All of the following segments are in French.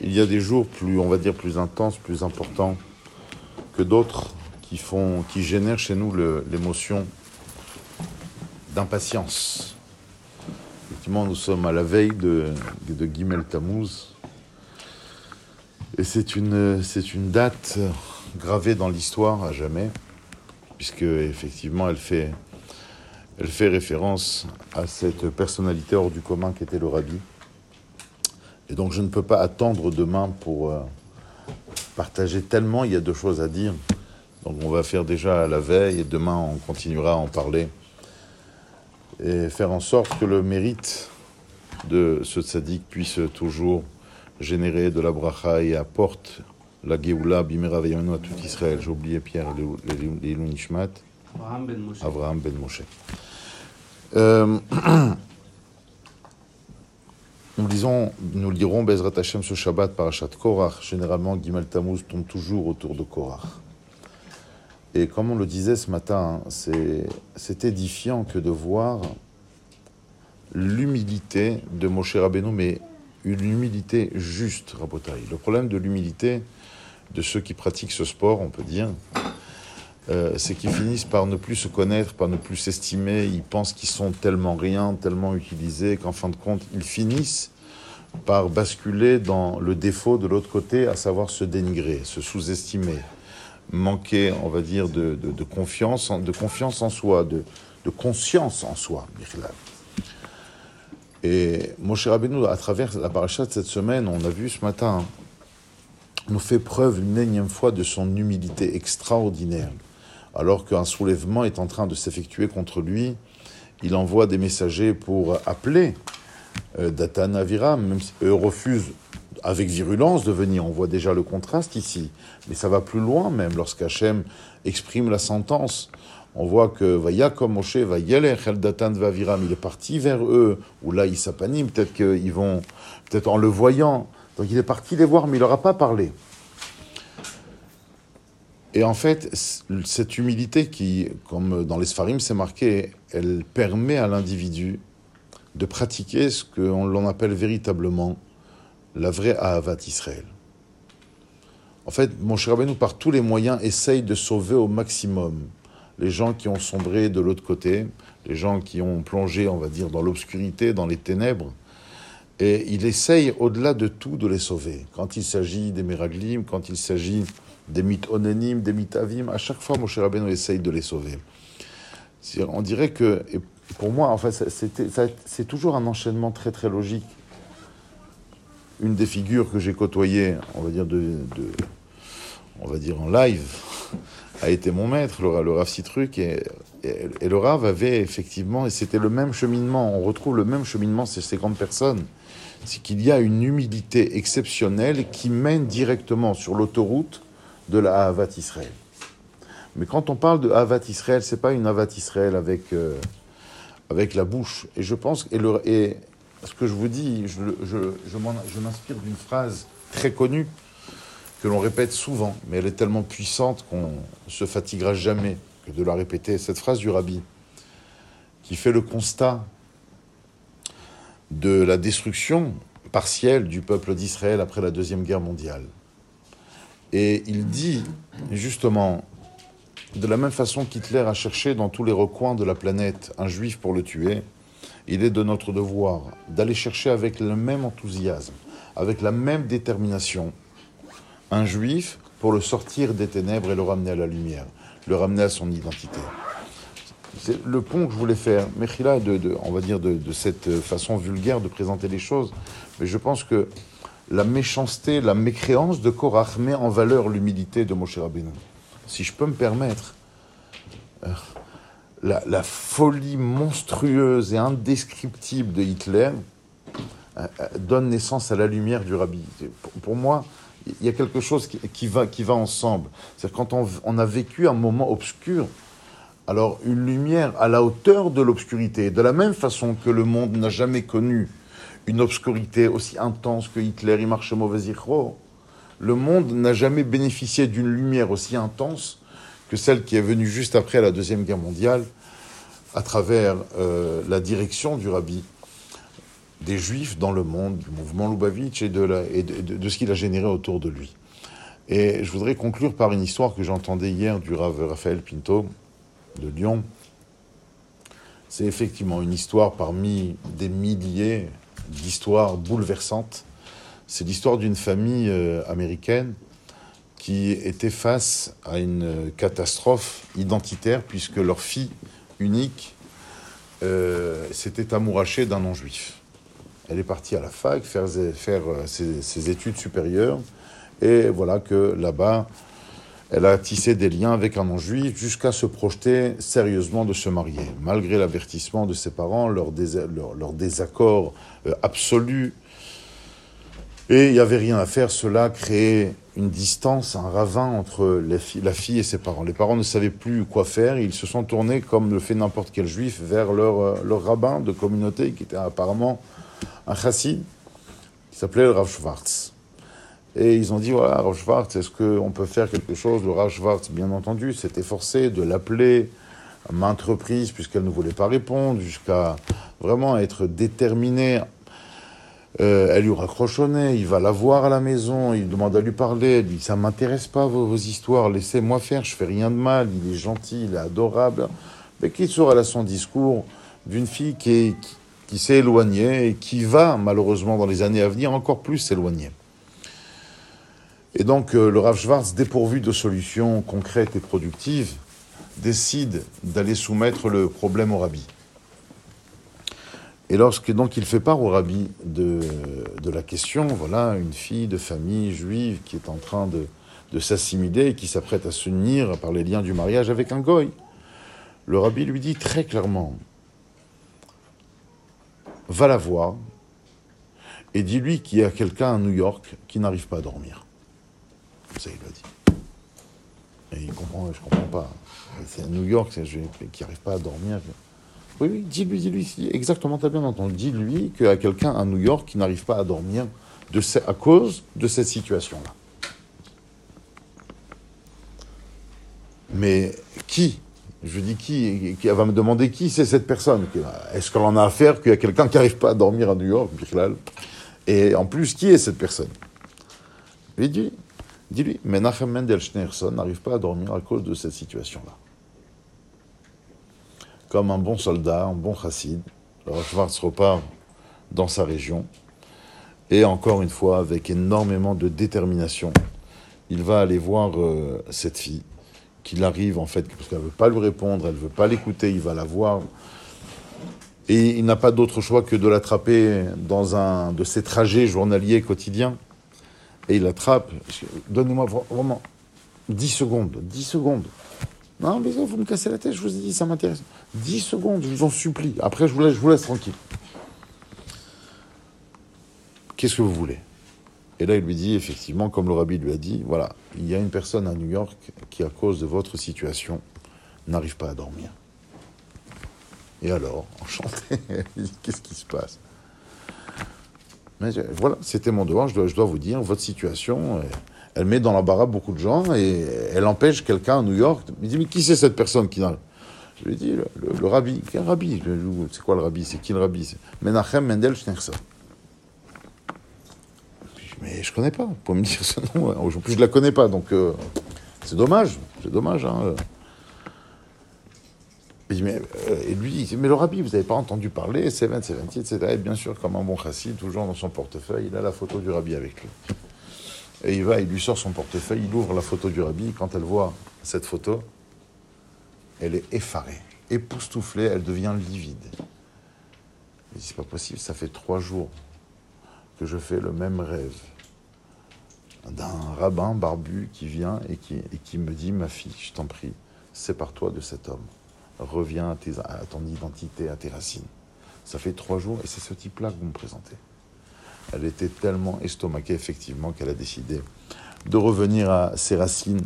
il y a des jours plus, on va dire, plus intenses, plus importants que d'autres qui génèrent chez nous l'émotion d'impatience. Effectivement, nous sommes à la veille de, de Tammuz. Et c'est une, c'est une date gravée dans l'histoire à jamais, puisque effectivement, elle fait, elle fait référence à cette personnalité hors du commun qu'était le rabbi. Et donc je ne peux pas attendre demain pour euh, partager tellement, il y a deux choses à dire. Donc on va faire déjà la veille et demain on continuera à en parler. Et faire en sorte que le mérite de ce tzaddik puisse toujours générer de la bracha et apporte la Géoula, Bimera à tout Israël. J'ai oublié Pierre, les Nishmat. Abraham ben Moshe. Abraham ben Moshe. Euh, Nous lisons, nous lirons Bezrat Hashem ce Shabbat Parashat Korach. Généralement, Gimel Tammuz tombe toujours autour de Korach. Et comme on le disait ce matin, hein, c'est c'est édifiant que de voir l'humilité de Moshe Rabbeinu, mais une humilité juste, Rabotai. Le problème de l'humilité de ceux qui pratiquent ce sport, on peut dire, euh, c'est qu'ils finissent par ne plus se connaître, par ne plus s'estimer. Ils pensent qu'ils sont tellement rien, tellement utilisés, qu'en fin de compte, ils finissent par basculer dans le défaut de l'autre côté, à savoir se dénigrer, se sous-estimer, manquer, on va dire, de, confiance, de confiance en soi, de, conscience en soi. Et Moshe Rabbeinu, à travers la paracha de cette semaine, on a vu ce matin, hein, nous fait preuve une énième fois de son humilité extraordinaire. Alors qu'un soulèvement est en train de s'effectuer contre lui, il envoie des messagers pour appeler Datan Aviram, même si eux refusent avec virulence de venir. On voit déjà le contraste ici. Mais ça va plus loin même lorsqu'Hachem exprime la sentence. On voit que Vaya comme Moshe, va El Datan Vaviram, il est parti vers eux, ou là il s'apanime, peut-être qu'ils vont, peut-être en le voyant. Donc il est parti les voir, mais il leur a pas parlé. Et en fait, cette humilité qui, comme dans les Sfarim c'est marqué, elle permet à l'individu de pratiquer ce qu'on l'on appelle véritablement la vraie Ahavat Israël. En fait, mon cher Rabbeinu, par tous les moyens, essaye de sauver au maximum les gens qui ont sombré de l'autre côté, les gens qui ont plongé, on va dire, dans l'obscurité, dans les ténèbres. Et il essaye, au-delà de tout, de les sauver. Quand il s'agit des Meraglim, quand il s'agit des mythes onénimes, des mythes avim, à chaque fois, mon cher Rabbeinu essaye de les sauver. On dirait que, pour moi, en fait, c'est toujours un enchaînement très très logique. Une des figures que j'ai côtoyées, on va dire on va dire en live, a été mon maître, le, le Rav Citruc, et le Rav avait effectivement, et c'était le même cheminement. On retrouve le même cheminement chez ces grandes personnes. C'est qu'il y a une humilité exceptionnelle qui mène directement sur l'autoroute de la Havat Israël. Mais quand on parle de Havat Israël, c'est pas une Havat Israël avec, euh, avec la bouche. Et je pense, et, le, et ce que je vous dis, je, je, je m'inspire d'une phrase très connue que l'on répète souvent, mais elle est tellement puissante qu'on se fatiguera jamais que de la répéter. Cette phrase du rabbi qui fait le constat de la destruction partielle du peuple d'Israël après la Deuxième Guerre mondiale. Et il dit justement, de la même façon qu'Hitler a cherché dans tous les recoins de la planète un juif pour le tuer, il est de notre devoir d'aller chercher avec le même enthousiasme, avec la même détermination, un juif pour le sortir des ténèbres et le ramener à la lumière, le ramener à son identité. C'est le pont que je voulais faire, Mechila, de, de- on va dire de, cette façon vulgaire de présenter les choses, mais je pense que la méchanceté, la mécréance de Korach met en valeur l'humilité de Moshe Rabbeinu. Si je peux me permettre, euh, la, folie monstrueuse et indescriptible de Hitler euh, donne naissance à la lumière du rabbi. Pour moi, il y a quelque chose qui, va, qui va ensemble. C'est quand on, a vécu un moment obscur, alors une lumière à la hauteur de l'obscurité, de la même façon que le monde n'a jamais connu une obscurité aussi intense que Hitler, il marche mauvais le monde n'a jamais bénéficié d'une lumière aussi intense que celle qui est venue juste après la Deuxième Guerre mondiale, à travers euh, la direction du rabbi des Juifs dans le monde, du mouvement Lubavitch et, de, ce qu'il a généré autour de lui. Et je voudrais conclure par une histoire que j'entendais hier du Rav Raphaël Pinto de Lyon. C'est effectivement une histoire parmi des milliers d'histoires bouleversantes. C'est l'histoire d'une famille euh, américaine qui était face à une catastrophe identitaire puisque leur fille unique euh, s'était amourachée d'un non-juif. Elle est partie à la fac faire, faire euh, ses, études supérieures. Et voilà que là-bas, elle a tissé des liens avec un non-juif jusqu'à se projeter sérieusement de se marier. Malgré l'avertissement de ses parents, leur, leur, désaccord euh, absolu. Et il n'y avait rien à faire. Cela créait une distance, un ravin entre la fille et ses parents. Les parents ne savaient plus quoi faire. Ils se sont tournés, comme le fait n'importe quel juif, vers leur, euh, rabbin de communauté qui était apparemment un chassid qui s'appelait Rav Schwartz. Et ils ont dit, voilà, Rav Schwartz, est-ce qu'on peut faire quelque chose? Le Rav Schwartz, bien entendu, s'est efforcé de l'appeler à maintes reprises, puisqu'elle ne voulait pas répondre, jusqu'à vraiment être déterminée. Euh, elle lui raccroche il va la voir à la maison, il demande à lui parler, elle dit, ça m'intéresse pas vos, histoires, laissez-moi faire, je fais rien de mal, il est gentil, il est adorable. Mais qui sera là son discours d'une fille qui est, qui s'est éloigné et qui va malheureusement dans les années à venir encore plus s'éloigner. Et donc euh, le Rav Schwartz, dépourvu de solutions concrètes et productives, décide d'aller soumettre le problème au rabbi. Et lorsque donc il fait part au rabbi de, la question, voilà, une fille de famille juive qui est en train de, s'assimiler et qui s'apprête à s'unir par les liens du mariage avec un goy, le rabbi lui dit très clairement, va la voir et dis-lui qu'il y a quelqu'un à New York qui n'arrive pas à dormir. Ça, il l'a dit. Et il comprend, je comprends pas. C'est à New York qui n'arrive pas à dormir. Oui, oui, dis-lui, dis-lui, exactement, t'as bien entendu. Dis-lui qu'il y a quelqu'un à New York qui n'arrive pas à dormir à cause de cette situation-là. Mais qui? Je dis qui, qui va me demander qui c'est cette personne. Est-ce qu'on en a affaire qu'il y a quelqu'un qui n'arrive pas à dormir à New York, Et en plus, qui est cette personne? Lui dis, dis-lui, Menachem Mendel Schneerson n'arrive pas à dormir à cause de cette situation-là. Comme un bon soldat, un bon chassid, Schwartz repart dans sa région, et encore une fois, avec énormément de détermination, il va aller voir euh, cette fille qu'il arrive, en fait, parce qu'elle ne veut pas lui répondre, elle ne veut pas l'écouter, il va la voir. Et il n'a pas d'autre choix que de l'attraper dans un de ses trajets journaliers quotidiens. Et il l'attrape. Donnez-moi vraiment 10 secondes, 10 secondes. Non, mais vous me cassez la tête, je vous ai dit, ça m'intéresse. 10 secondes, je vous en supplie. Après, je vous laisse, tranquille. Qu'est-ce que vous voulez? Et là, il lui dit, effectivement, comme le rabbi lui a dit, voilà, il y a une personne à New York qui, à cause de votre situation, n'arrive pas à dormir. Et alors, enchanté, qu'est-ce qui se passe? Mais voilà, c'était mon devoir, je dois, je dois, vous dire, votre situation, elle met dans l'embarras beaucoup de gens et elle empêche quelqu'un à New York. Il dit, mais qui c'est cette personne qui n'arrive? Je lui dis, le, le, rabbi. Quel rabbi? C'est quoi le rabbi? C'est qui le rabbi? Menachem Mendel Schneerson mais je connais pas. Pour me dire ce nom, en plus je la connais pas, donc euh, c'est dommage, c'est dommage. Hein. Mais, euh, lui dit, mais le rabbi, vous n'avez pas entendu parler, c'est 70, etc. Et bien sûr, comme un bon chassid, toujours dans son portefeuille, il a la photo du rabbi avec lui. Et il va, il lui sort son portefeuille, il ouvre la photo du rabbi. Quand elle voit cette photo, elle est effarée, époustouflée, elle devient livide. Il dit, c'est pas possible, ça fait trois jours que je fais le même rêve d'un rabbin barbu qui vient et qui, me dit, ma fille, je t'en prie, sépare-toi de cet homme. Reviens à, ton identité, à tes racines. Ça fait trois jours et c'est ce type-là que vous me présentez. Elle était tellement estomaquée, effectivement, qu'elle a décidé de revenir à ses racines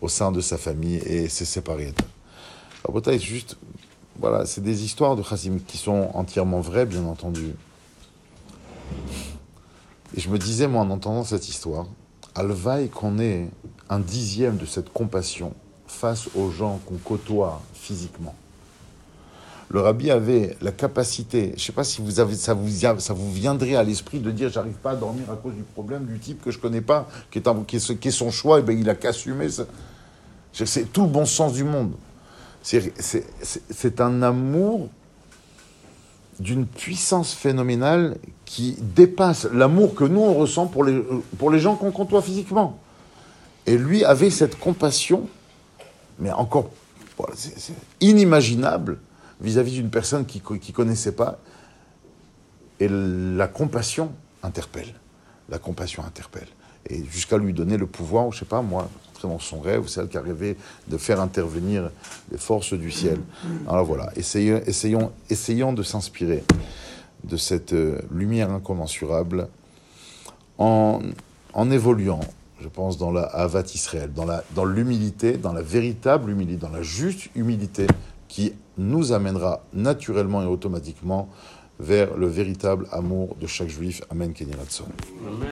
au sein de sa famille et s'est séparée. c'est juste, voilà, c'est des histoires de Chassim qui sont entièrement vraies, bien entendu. Et je me disais, moi, en entendant cette histoire, Alvaï qu'on ait un dixième de cette compassion face aux gens qu'on côtoie physiquement. Le rabbi avait la capacité, je ne sais pas si vous avez, ça, vous, ça vous viendrait à l'esprit de dire j'arrive pas à dormir à cause du problème du type que je connais pas, qui est, qui est, son choix, et ben il a qu'à assumer. C'est tout le bon sens du monde. C'est un amour d'une puissance phénoménale qui dépasse l'amour que nous on ressent pour les, pour les gens qu'on côtoie physiquement. Et lui avait cette compassion, mais encore inimaginable vis-à-vis d'une personne qui ne connaissait pas. Et la compassion interpelle. La compassion interpelle. Et jusqu'à lui donner le pouvoir, je ne sais pas moi, dans son rêve, celle qui a rêvé de faire intervenir les forces du ciel. Alors voilà, essayons, essayons, essayons de s'inspirer de cette euh, lumière incommensurable en, en évoluant, je pense, dans la Havat Israël, dans l'humilité, dans, dans la véritable humilité, dans la juste humilité qui nous amènera naturellement et automatiquement vers le véritable amour de chaque juif. Amen,